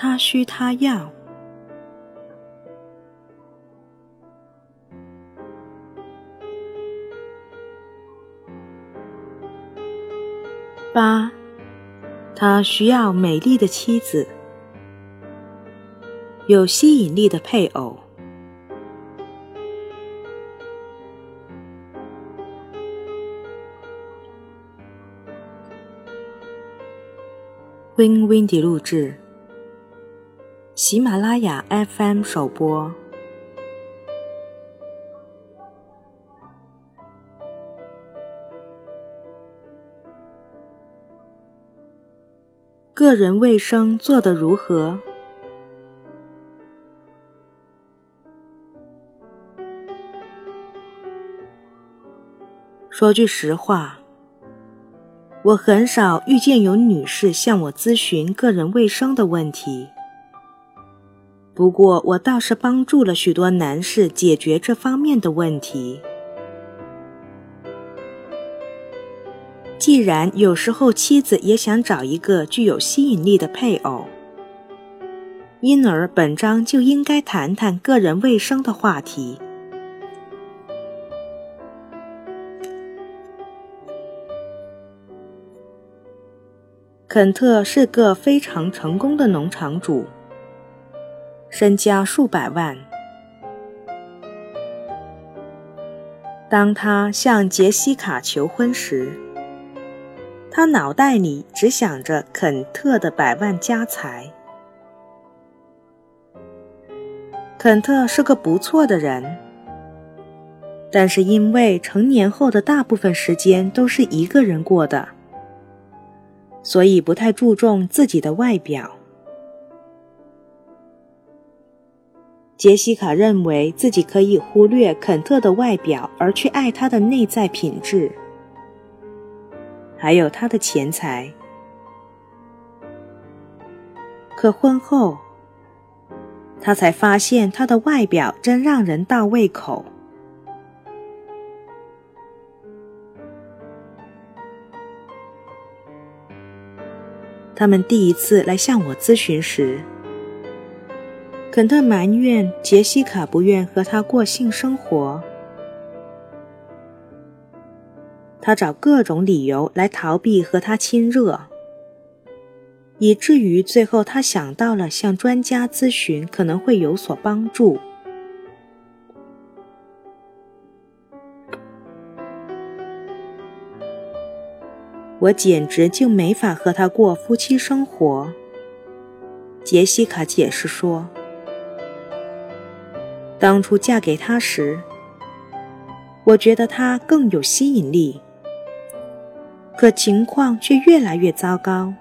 他需他要。八，他需要美丽的妻子，有吸引力的配偶。Win Windy 录制，喜马拉雅 FM 首播。个人卫生做得如何？说句实话，我很少遇见有女士向我咨询个人卫生的问题。不过，我倒是帮助了许多男士解决这方面的问题。既然有时候妻子也想找一个具有吸引力的配偶，因而本章就应该谈谈个人卫生的话题。肯特是个非常成功的农场主，身家数百万。当他向杰西卡求婚时，他脑袋里只想着肯特的百万家财。肯特是个不错的人，但是因为成年后的大部分时间都是一个人过的，所以不太注重自己的外表。杰西卡认为自己可以忽略肯特的外表，而去爱他的内在品质。还有他的钱财，可婚后，他才发现他的外表真让人倒胃口。他们第一次来向我咨询时，肯特埋怨杰西卡不愿和他过性生活。他找各种理由来逃避和他亲热，以至于最后他想到了向专家咨询可能会有所帮助。我简直就没法和他过夫妻生活。杰西卡解释说：“当初嫁给他时，我觉得他更有吸引力。”可情况却越来越糟糕。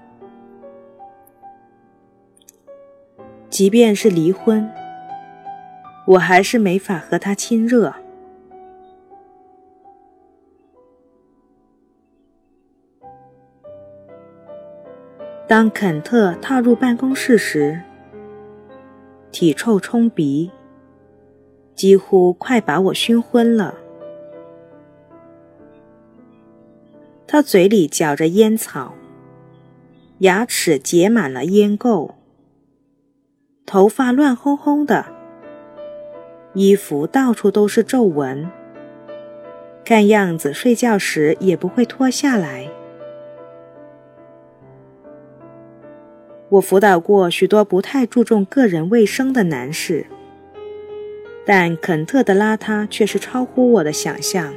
即便是离婚，我还是没法和他亲热。当肯特踏入办公室时，体臭冲鼻，几乎快把我熏昏了。他嘴里嚼着烟草，牙齿结满了烟垢，头发乱哄哄的，衣服到处都是皱纹，看样子睡觉时也不会脱下来。我辅导过许多不太注重个人卫生的男士，但肯特的邋遢却是超乎我的想象。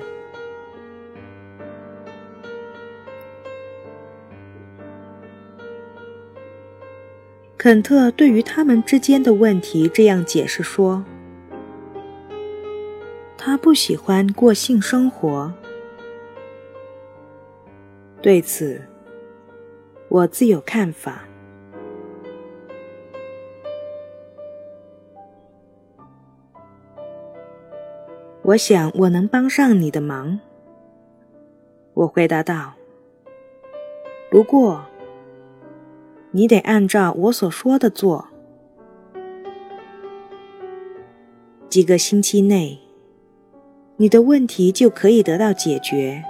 肯特对于他们之间的问题这样解释说：“他不喜欢过性生活。对此，我自有看法。我想我能帮上你的忙。”我回答道。不过。你得按照我所说的做。几个星期内，你的问题就可以得到解决。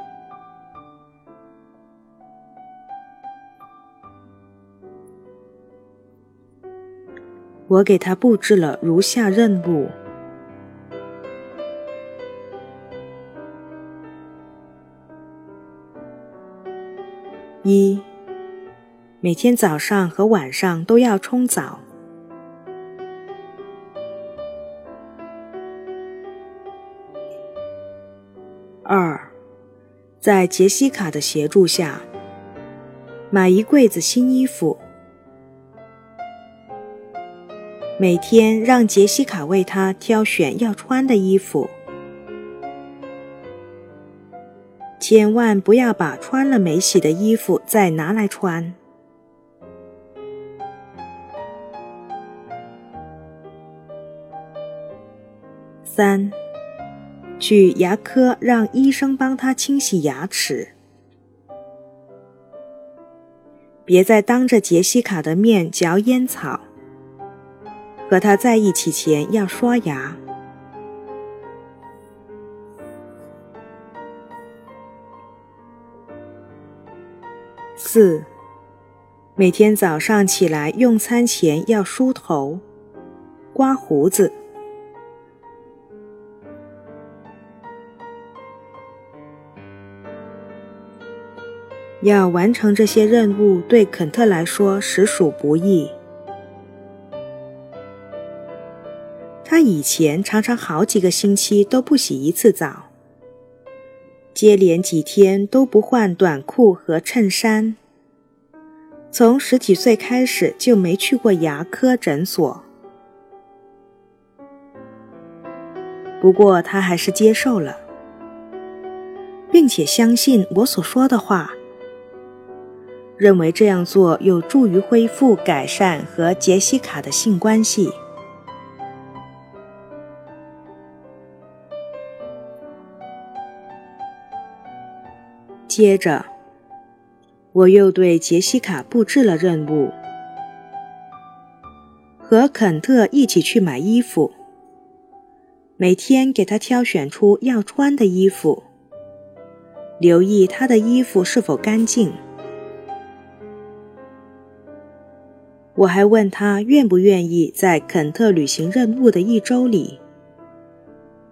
我给他布置了如下任务：一，每天早上和晚上都要冲澡；二，在杰西卡的协助下，买一柜子新衣服。每天让杰西卡为他挑选要穿的衣服，千万不要把穿了没洗的衣服再拿来穿。三，去牙科让医生帮他清洗牙齿，别再当着杰西卡的面嚼烟草。和他在一起前要刷牙。四，每天早上起来用餐前要梳头、刮胡子。要完成这些任务，对肯特来说实属不易。他以前常常好几个星期都不洗一次澡，接连几天都不换短裤和衬衫。从十几岁开始就没去过牙科诊所，不过他还是接受了，并且相信我所说的话，认为这样做有助于恢复、改善和杰西卡的性关系。接着，我又对杰西卡布置了任务：和肯特一起去买衣服，每天给他挑选出要穿的衣服，留意他的衣服是否干净。我还问他愿不愿意在肯特履行任务的一周里，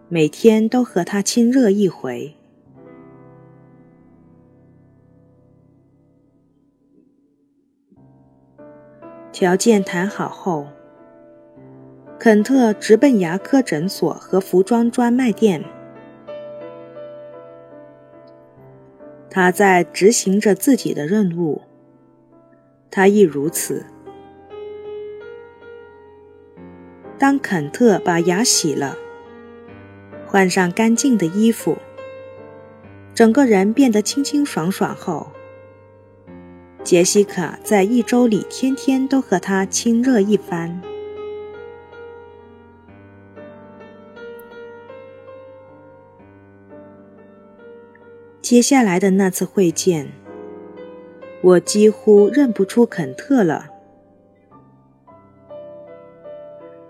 每天都和他亲热一回。条件谈好后，肯特直奔牙科诊所和服装专卖店。他在执行着自己的任务，他亦如此。当肯特把牙洗了，换上干净的衣服，整个人变得清清爽爽后。杰西卡在一周里天天都和他亲热一番。接下来的那次会见，我几乎认不出肯特了。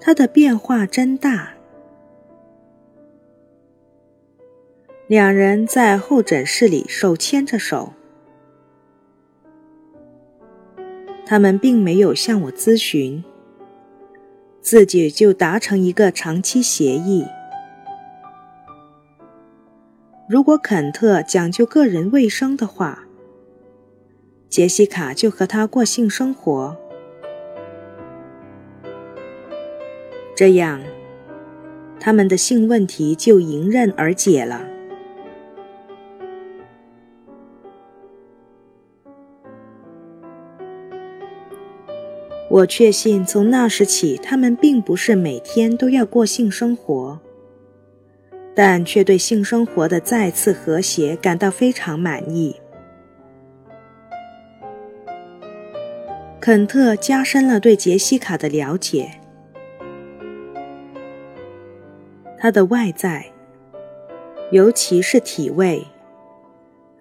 他的变化真大。两人在候诊室里手牵着手。他们并没有向我咨询，自己就达成一个长期协议。如果肯特讲究个人卫生的话，杰西卡就和他过性生活，这样他们的性问题就迎刃而解了。我确信，从那时起，他们并不是每天都要过性生活，但却对性生活的再次和谐感到非常满意。肯特加深了对杰西卡的了解，她的外在，尤其是体味，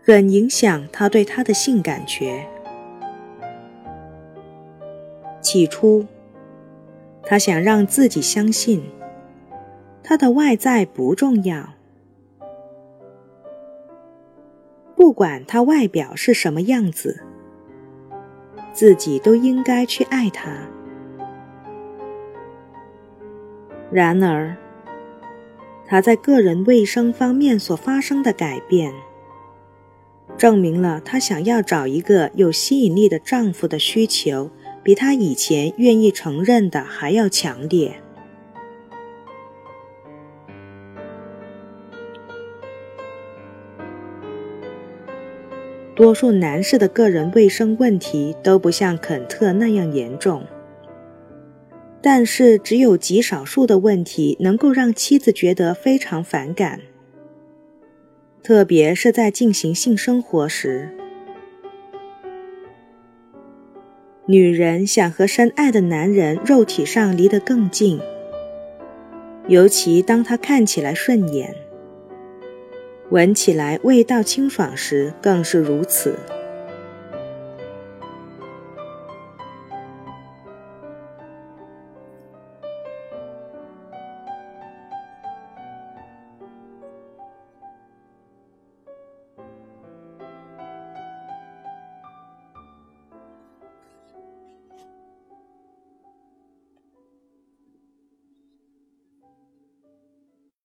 很影响他对她的性感觉。起初，他想让自己相信，他的外在不重要，不管他外表是什么样子，自己都应该去爱他。然而，她在个人卫生方面所发生的改变，证明了她想要找一个有吸引力的丈夫的需求，比他以前愿意承认的还要强烈。多数男士的个人卫生问题都不像肯特那样严重，但是只有极少数的问题能够让妻子觉得非常反感，特别是在进行性生活时。女人想和深爱的男人肉体上离得更近，尤其当他看起来顺眼。闻起来味道清爽时，更是如此。